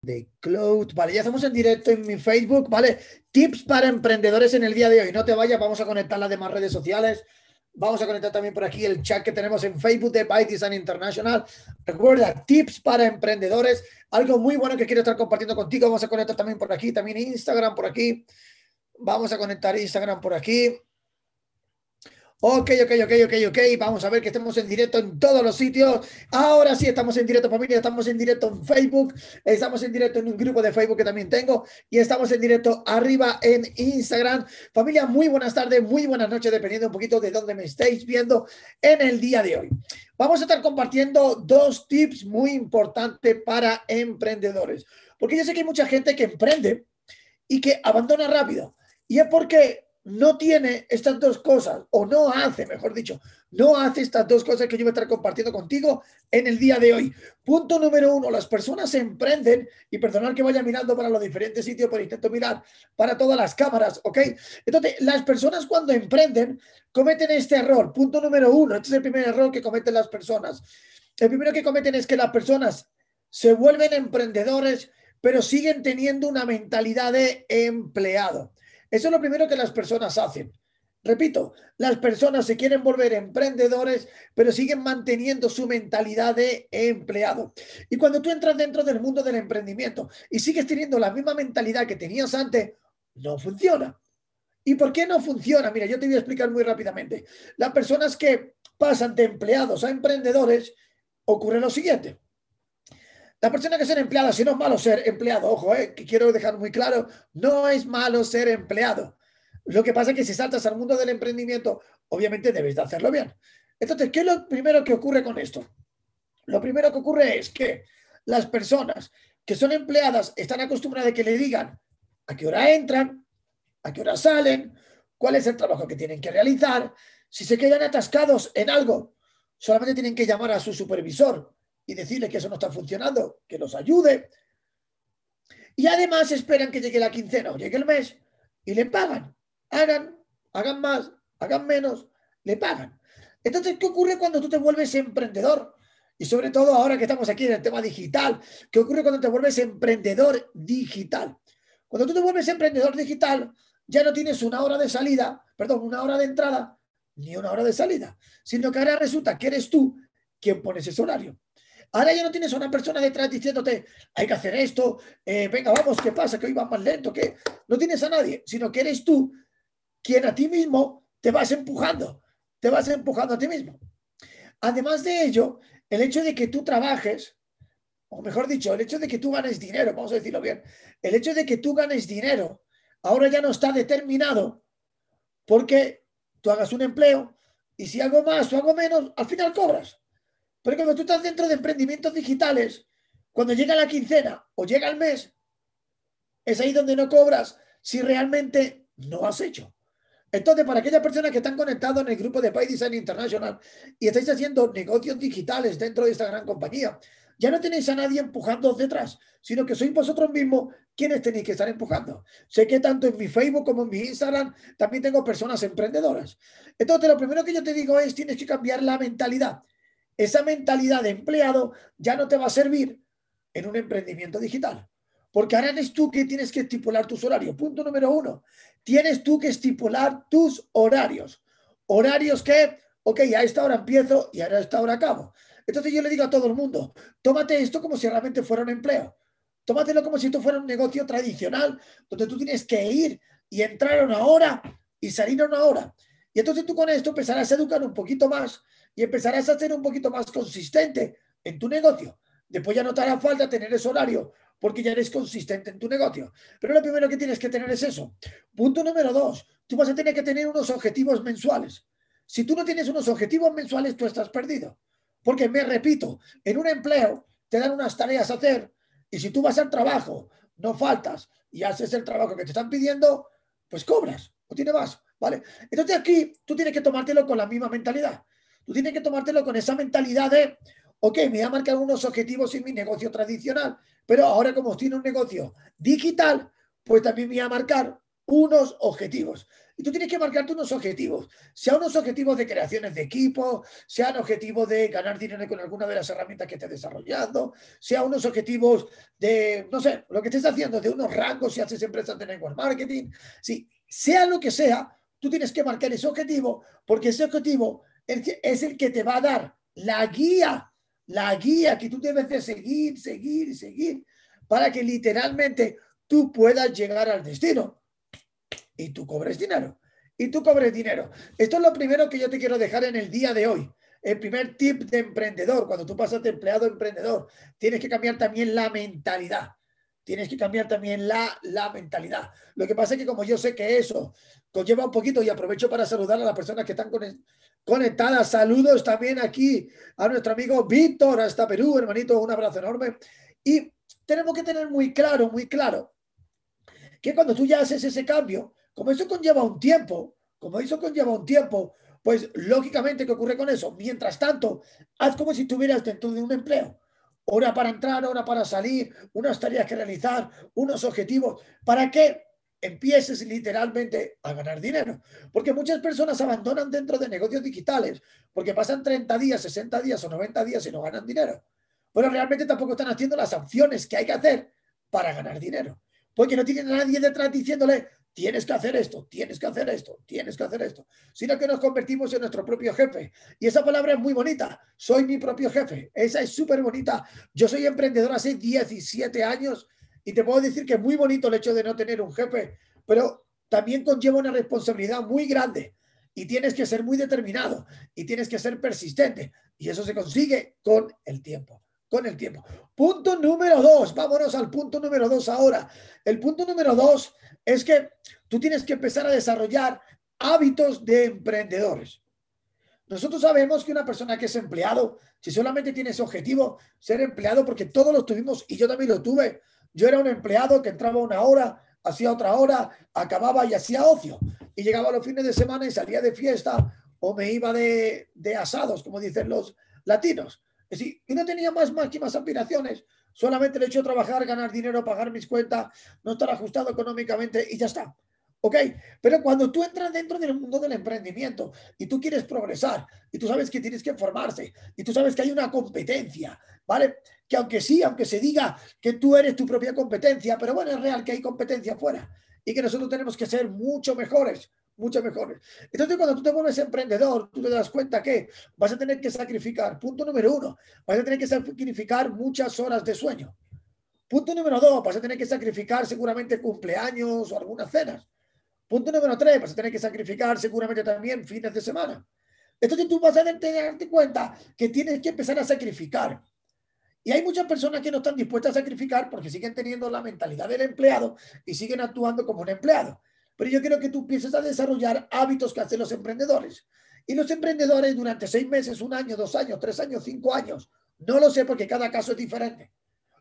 de Cloud. Vale, ya estamos en directo en mi Facebook, ¿vale? Tips para emprendedores en el día de hoy. No te vayas, vamos a conectar las demás redes sociales. Vamos a conectar también por aquí el chat que tenemos en Facebook de By Design International. Recuerda, tips para emprendedores. Algo muy bueno que quiero estar compartiendo contigo. Vamos a conectar también por aquí, también Instagram por aquí. Vamos a conectar Instagram por aquí. Ok, ok, ok, ok, ok. Vamos a ver que estemos en directo en todos los sitios. Ahora sí estamos en directo, familia. Estamos en directo en Facebook. Estamos en directo en un grupo de Facebook que también tengo. Y estamos en directo arriba en Instagram. Familia, muy buenas tardes, muy buenas noches, dependiendo un poquito de dónde me estéis viendo en el día de hoy. Vamos a estar compartiendo dos tips muy importantes para emprendedores. Porque yo sé que hay mucha gente que emprende y que abandona rápido. Y es porque no tiene estas dos cosas, o no hace, mejor dicho, no hace estas dos cosas que yo voy a estar compartiendo contigo en el día de hoy. Punto número uno, las personas se emprenden, y perdonad que vaya mirando para los diferentes sitios, pero intento mirar para todas las cámaras, ¿ok? Entonces, las personas cuando emprenden cometen este error. Punto número uno, este es el primer error que cometen las personas. El primero que cometen es que las personas se vuelven emprendedores, pero siguen teniendo una mentalidad de empleado. Eso es lo primero que las personas hacen. Repito, las personas se quieren volver emprendedores, pero siguen manteniendo su mentalidad de empleado. Y cuando tú entras dentro del mundo del emprendimiento y sigues teniendo la misma mentalidad que tenías antes, no funciona. ¿Y por qué no funciona? Mira, yo te voy a explicar muy rápidamente. Las personas que pasan de empleados a emprendedores, ocurre lo siguiente. La persona que ser empleada, si no es malo ser empleado, ojo, eh, que quiero dejar muy claro, no es malo ser empleado. Lo que pasa es que si saltas al mundo del emprendimiento, obviamente debes de hacerlo bien. Entonces, ¿qué es lo primero que ocurre con esto? Lo primero que ocurre es que las personas que son empleadas están acostumbradas a que le digan a qué hora entran, a qué hora salen, cuál es el trabajo que tienen que realizar. Si se quedan atascados en algo, solamente tienen que llamar a su supervisor y decirle que eso no está funcionando, que los ayude. Y además esperan que llegue la quincena o llegue el mes y le pagan. Hagan, hagan más, hagan menos, le pagan. Entonces, ¿qué ocurre cuando tú te vuelves emprendedor? Y sobre todo ahora que estamos aquí en el tema digital, ¿qué ocurre cuando te vuelves emprendedor digital? Cuando tú te vuelves emprendedor digital, ya no tienes una hora de salida, perdón, una hora de entrada, ni una hora de salida, sino que ahora resulta que eres tú quien pones ese horario. Ahora ya no tienes a una persona detrás diciéndote, hay que hacer esto, eh, venga, vamos, ¿qué pasa? Que hoy va más lento, que no tienes a nadie, sino que eres tú quien a ti mismo te vas empujando, te vas empujando a ti mismo. Además de ello, el hecho de que tú trabajes, o mejor dicho, el hecho de que tú ganes dinero, vamos a decirlo bien, el hecho de que tú ganes dinero, ahora ya no está determinado porque tú hagas un empleo y si hago más o hago menos, al final cobras. Pero cuando tú estás dentro de emprendimientos digitales, cuando llega la quincena o llega el mes, es ahí donde no cobras si realmente no has hecho. Entonces, para aquellas personas que están conectados en el grupo de Pay Design International y estáis haciendo negocios digitales dentro de esta gran compañía, ya no tenéis a nadie empujando detrás, sino que sois vosotros mismos quienes tenéis que estar empujando. Sé que tanto en mi Facebook como en mi Instagram también tengo personas emprendedoras. Entonces, lo primero que yo te digo es, tienes que cambiar la mentalidad esa mentalidad de empleado ya no te va a servir en un emprendimiento digital. Porque ahora eres tú que tienes que estipular tus horarios. Punto número uno. Tienes tú que estipular tus horarios. Horarios que, ok, a esta hora empiezo y a esta hora acabo. Entonces yo le digo a todo el mundo, tómate esto como si realmente fuera un empleo. Tómatelo como si esto fuera un negocio tradicional, donde tú tienes que ir y entrar a una hora y salir a una hora. Y entonces tú con esto empezarás a educar un poquito más y empezarás a ser un poquito más consistente en tu negocio. Después ya no te hará falta tener ese horario porque ya eres consistente en tu negocio. Pero lo primero que tienes que tener es eso. Punto número dos, tú vas a tener que tener unos objetivos mensuales. Si tú no tienes unos objetivos mensuales, tú estás perdido. Porque me repito, en un empleo te dan unas tareas a hacer y si tú vas al trabajo, no faltas y haces el trabajo que te están pidiendo, pues cobras, o tiene más, ¿vale? Entonces aquí tú tienes que tomártelo con la misma mentalidad. Tú tienes que tomártelo con esa mentalidad de, ok, me voy a marcar unos objetivos en mi negocio tradicional, pero ahora como tiene un negocio digital, pues también me voy a marcar unos objetivos. Y tú tienes que marcarte unos objetivos, sea unos objetivos de creaciones de equipo, sean objetivos de ganar dinero con alguna de las herramientas que estés desarrollando, sea unos objetivos de, no sé, lo que estés haciendo, de unos rangos si haces empresas de network marketing. Sí, sea lo que sea, tú tienes que marcar ese objetivo, porque ese objetivo es el que te va a dar la guía, la guía que tú debes de seguir, seguir, seguir, para que literalmente tú puedas llegar al destino y tú cobres dinero. Y tú cobres dinero. Esto es lo primero que yo te quiero dejar en el día de hoy. El primer tip de emprendedor, cuando tú pasas de empleado a emprendedor, tienes que cambiar también la mentalidad. Tienes que cambiar también la, la mentalidad. Lo que pasa es que como yo sé que eso conlleva un poquito y aprovecho para saludar a las personas que están conectadas. Saludos también aquí a nuestro amigo Víctor, hasta Perú, hermanito, un abrazo enorme. Y tenemos que tener muy claro, muy claro, que cuando tú ya haces ese cambio, como eso conlleva un tiempo, como eso conlleva un tiempo, pues lógicamente, ¿qué ocurre con eso? Mientras tanto, haz como si estuvieras dentro de un empleo. Hora para entrar, hora para salir, unas tareas que realizar, unos objetivos, para que empieces literalmente a ganar dinero. Porque muchas personas abandonan dentro de negocios digitales porque pasan 30 días, 60 días o 90 días y no ganan dinero. Pero realmente tampoco están haciendo las acciones que hay que hacer para ganar dinero. Porque no tienen a nadie detrás diciéndole, tienes que hacer esto, tienes que hacer esto, tienes que hacer esto, sino que nos convertimos en nuestro propio jefe. Y esa palabra es muy bonita, soy mi propio jefe, esa es súper bonita. Yo soy emprendedor hace 17 años y te puedo decir que es muy bonito el hecho de no tener un jefe, pero también conlleva una responsabilidad muy grande y tienes que ser muy determinado y tienes que ser persistente. Y eso se consigue con el tiempo con el tiempo. Punto número dos, vámonos al punto número dos ahora. El punto número dos es que tú tienes que empezar a desarrollar hábitos de emprendedores. Nosotros sabemos que una persona que es empleado, si solamente tiene ese objetivo, ser empleado, porque todos lo tuvimos y yo también lo tuve. Yo era un empleado que entraba una hora, hacía otra hora, acababa y hacía ocio. Y llegaba los fines de semana y salía de fiesta o me iba de, de asados, como dicen los latinos. Y no tenía más máximas aspiraciones. Solamente el hecho de trabajar, ganar dinero, pagar mis cuentas, no estar ajustado económicamente y ya está. ¿Ok? Pero cuando tú entras dentro del mundo del emprendimiento y tú quieres progresar y tú sabes que tienes que formarse y tú sabes que hay una competencia, ¿vale? Que aunque sí, aunque se diga que tú eres tu propia competencia, pero bueno, es real que hay competencia afuera y que nosotros tenemos que ser mucho mejores mucho mejores. Entonces, cuando tú te vuelves emprendedor, tú te das cuenta que vas a tener que sacrificar, punto número uno, vas a tener que sacrificar muchas horas de sueño. Punto número dos, vas a tener que sacrificar seguramente cumpleaños o algunas cenas. Punto número tres, vas a tener que sacrificar seguramente también fines de semana. Entonces tú vas a darte cuenta que tienes que empezar a sacrificar. Y hay muchas personas que no están dispuestas a sacrificar porque siguen teniendo la mentalidad del empleado y siguen actuando como un empleado. Pero yo quiero que tú empieces a desarrollar hábitos que hacen los emprendedores. Y los emprendedores durante seis meses, un año, dos años, tres años, cinco años, no lo sé porque cada caso es diferente.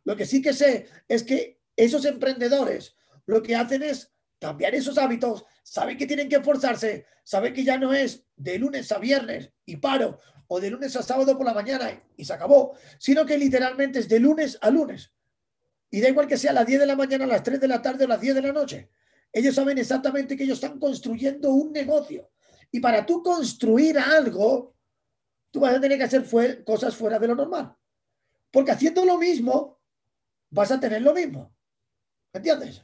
Lo que sí que sé es que esos emprendedores lo que hacen es cambiar esos hábitos, saben que tienen que esforzarse, saben que ya no es de lunes a viernes y paro, o de lunes a sábado por la mañana y se acabó, sino que literalmente es de lunes a lunes. Y da igual que sea a las 10 de la mañana, a las 3 de la tarde o a las 10 de la noche. Ellos saben exactamente que ellos están construyendo un negocio. Y para tú construir algo, tú vas a tener que hacer cosas fuera de lo normal. Porque haciendo lo mismo, vas a tener lo mismo. ¿Entiendes?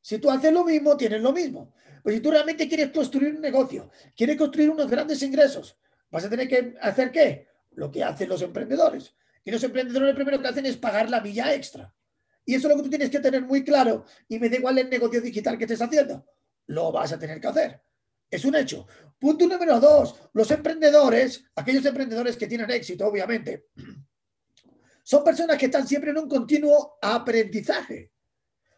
Si tú haces lo mismo, tienes lo mismo. Pues si tú realmente quieres construir un negocio, quieres construir unos grandes ingresos, vas a tener que hacer qué? Lo que hacen los emprendedores. Y los emprendedores lo primero que hacen es pagar la milla extra. Y eso es lo que tú tienes que tener muy claro. Y me da igual el negocio digital que estés haciendo. Lo vas a tener que hacer. Es un hecho. Punto número dos. Los emprendedores, aquellos emprendedores que tienen éxito, obviamente, son personas que están siempre en un continuo aprendizaje.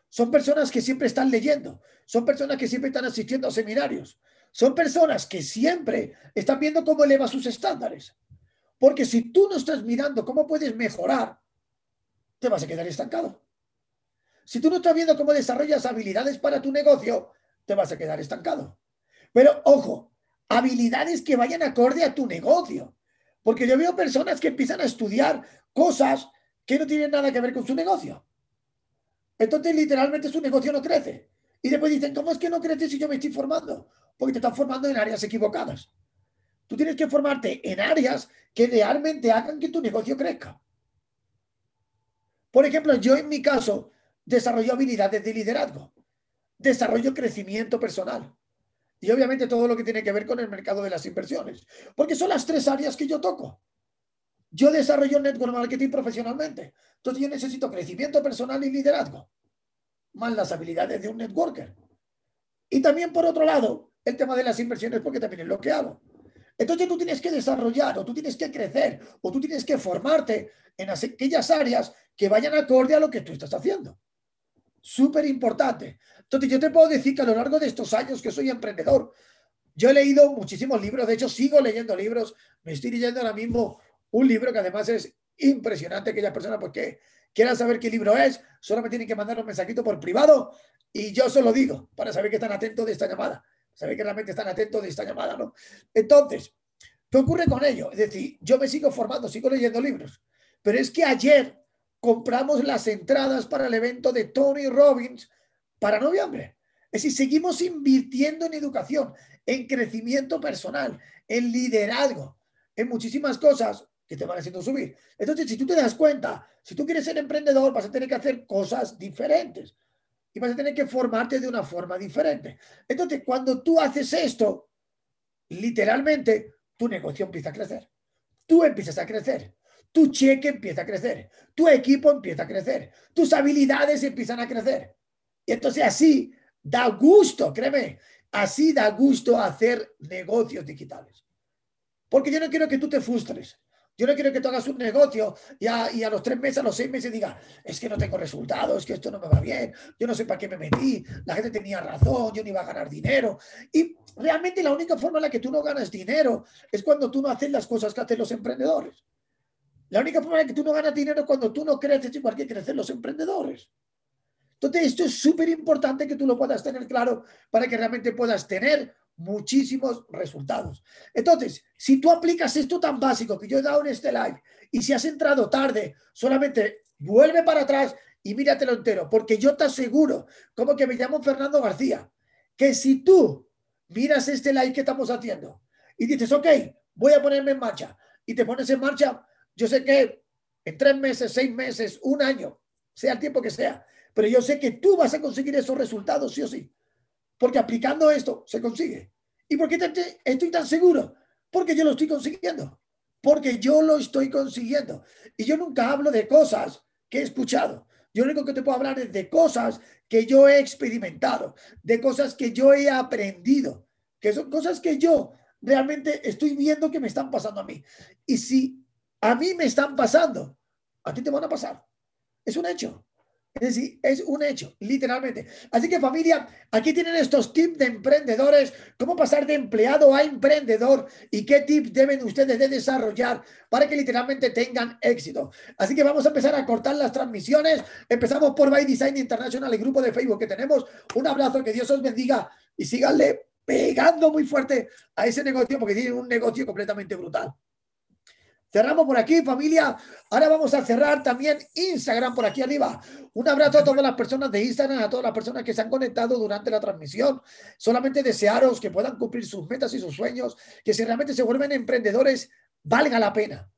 Son personas que siempre están leyendo. Son personas que siempre están asistiendo a seminarios. Son personas que siempre están viendo cómo eleva sus estándares. Porque si tú no estás mirando cómo puedes mejorar, te vas a quedar estancado. Si tú no estás viendo cómo desarrollas habilidades para tu negocio, te vas a quedar estancado. Pero ojo, habilidades que vayan acorde a tu negocio. Porque yo veo personas que empiezan a estudiar cosas que no tienen nada que ver con su negocio. Entonces, literalmente su negocio no crece. Y después dicen, ¿cómo es que no crece si yo me estoy formando? porque te estás formando en áreas equivocadas. Tú tienes que formarte en áreas que realmente hagan que tu negocio crezca. Por ejemplo, yo en mi caso desarrollo habilidades de liderazgo, desarrollo crecimiento personal y obviamente todo lo que tiene que ver con el mercado de las inversiones, porque son las tres áreas que yo toco. Yo desarrollo network marketing profesionalmente, entonces yo necesito crecimiento personal y liderazgo, más las habilidades de un networker. Y también por otro lado, el tema de las inversiones, porque también es lo que hago. Entonces tú tienes que desarrollar o tú tienes que crecer o tú tienes que formarte en aquellas áreas que vayan acorde a lo que tú estás haciendo. Súper importante. Entonces yo te puedo decir que a lo largo de estos años que soy emprendedor, yo he leído muchísimos libros, de hecho sigo leyendo libros, me estoy leyendo ahora mismo un libro que además es impresionante, aquellas personas pues que quieran saber qué libro es, solo me tienen que mandar un mensajito por privado y yo se lo digo para saber que están atentos de esta llamada, saber que realmente están atentos de esta llamada, ¿no? Entonces, ¿qué ocurre con ello? Es decir, yo me sigo formando, sigo leyendo libros, pero es que ayer compramos las entradas para el evento de Tony Robbins para noviembre. Es decir, seguimos invirtiendo en educación, en crecimiento personal, en liderazgo, en muchísimas cosas que te van haciendo subir. Entonces, si tú te das cuenta, si tú quieres ser emprendedor, vas a tener que hacer cosas diferentes y vas a tener que formarte de una forma diferente. Entonces, cuando tú haces esto, literalmente, tu negocio empieza a crecer. Tú empiezas a crecer. Tu cheque empieza a crecer. Tu equipo empieza a crecer. Tus habilidades empiezan a crecer. Y entonces así da gusto, créeme, así da gusto hacer negocios digitales. Porque yo no quiero que tú te frustres. Yo no quiero que tú hagas un negocio y a, los tres meses, a los seis meses diga, es que no tengo resultados, es que esto no me va bien, yo no sé para qué me metí, la gente tenía razón, yo no iba a ganar dinero. Y realmente la única forma en la que tú no ganas dinero es cuando tú no haces las cosas que hacen los emprendedores. La única forma en que tú no ganas dinero es cuando tú no creces igual que crecen los emprendedores. Entonces, esto es súper importante que tú lo puedas tener claro para que realmente puedas tener muchísimos resultados. Entonces, si tú aplicas esto tan básico que yo he dado en este live y si has entrado tarde, solamente vuelve para atrás y míratelo entero, porque yo te aseguro, como que me llamo Fernando García, que si tú miras este live que estamos haciendo y dices, ok, voy a ponerme en marcha y te pones en marcha, yo sé que en tres meses, seis meses, un año, sea el tiempo que sea, pero yo sé que tú vas a conseguir esos resultados, sí o sí. Porque aplicando esto se consigue. ¿Y por qué estoy tan seguro? Porque yo lo estoy consiguiendo. Porque yo lo estoy consiguiendo. Y yo nunca hablo de cosas que he escuchado. Yo lo único que te puedo hablar es de cosas que yo he experimentado, de cosas que yo he aprendido, que son cosas que yo realmente estoy viendo que me están pasando a mí. Y si a mí me están pasando, a ti te van a pasar. Es un hecho. Es decir, es un hecho, literalmente. Así que familia, aquí tienen estos tips de emprendedores, cómo pasar de empleado a emprendedor y qué tips deben ustedes de desarrollar para que literalmente tengan éxito. Así que vamos a empezar a cortar las transmisiones. Empezamos por By Design International, el grupo de Facebook que tenemos. Un abrazo, que Dios os bendiga y síganle pegando muy fuerte a ese negocio porque tienen un negocio completamente brutal. Cerramos por aquí, familia. Ahora vamos a cerrar también Instagram por aquí arriba. Un abrazo a todas las personas de Instagram, a todas las personas que se han conectado durante la transmisión. Solamente desearos que puedan cumplir sus metas y sus sueños, que si realmente se vuelven emprendedores, valga la pena.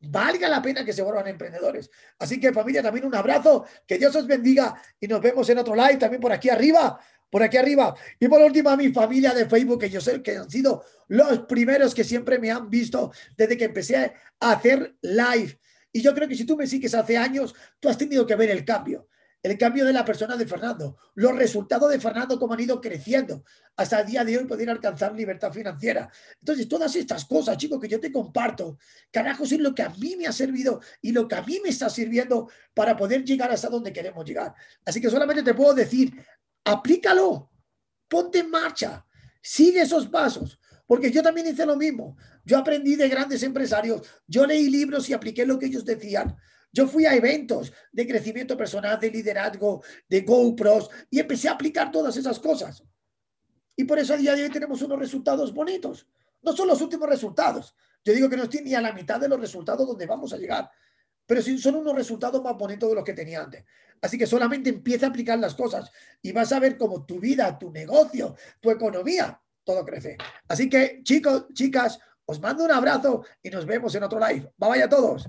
Valga la pena que se vuelvan emprendedores. Así que familia, también un abrazo, que Dios os bendiga y nos vemos en otro live también por aquí arriba por aquí arriba. Y por último, a mi familia de Facebook, que yo sé que han sido los primeros que siempre me han visto desde que empecé a hacer live. Y yo creo que si tú me sigues hace años, tú has tenido que ver el cambio. El cambio de la persona de Fernando, los resultados de Fernando, cómo han ido creciendo hasta el día de hoy poder alcanzar libertad financiera. Entonces, todas estas cosas, chicos, que yo te comparto, carajo, es lo que a mí me ha servido y lo que a mí me está sirviendo para poder llegar hasta donde queremos llegar. Así que solamente te puedo decir, aplícalo, ponte en marcha, sigue esos pasos, porque yo también hice lo mismo. Yo aprendí de grandes empresarios, yo leí libros y apliqué lo que ellos decían. Yo fui a eventos de crecimiento personal, de liderazgo, de GoPros y empecé a aplicar todas esas cosas. Y por eso a día de hoy tenemos unos resultados bonitos. No son los últimos resultados. Yo digo que no estoy ni a la mitad de los resultados donde vamos a llegar, pero son unos resultados más bonitos de los que tenía antes. Así que solamente empieza a aplicar las cosas y vas a ver cómo tu vida, tu negocio, tu economía, todo crece. Así que, chicos, chicas, os mando un abrazo y nos vemos en otro live. Bye bye a todos.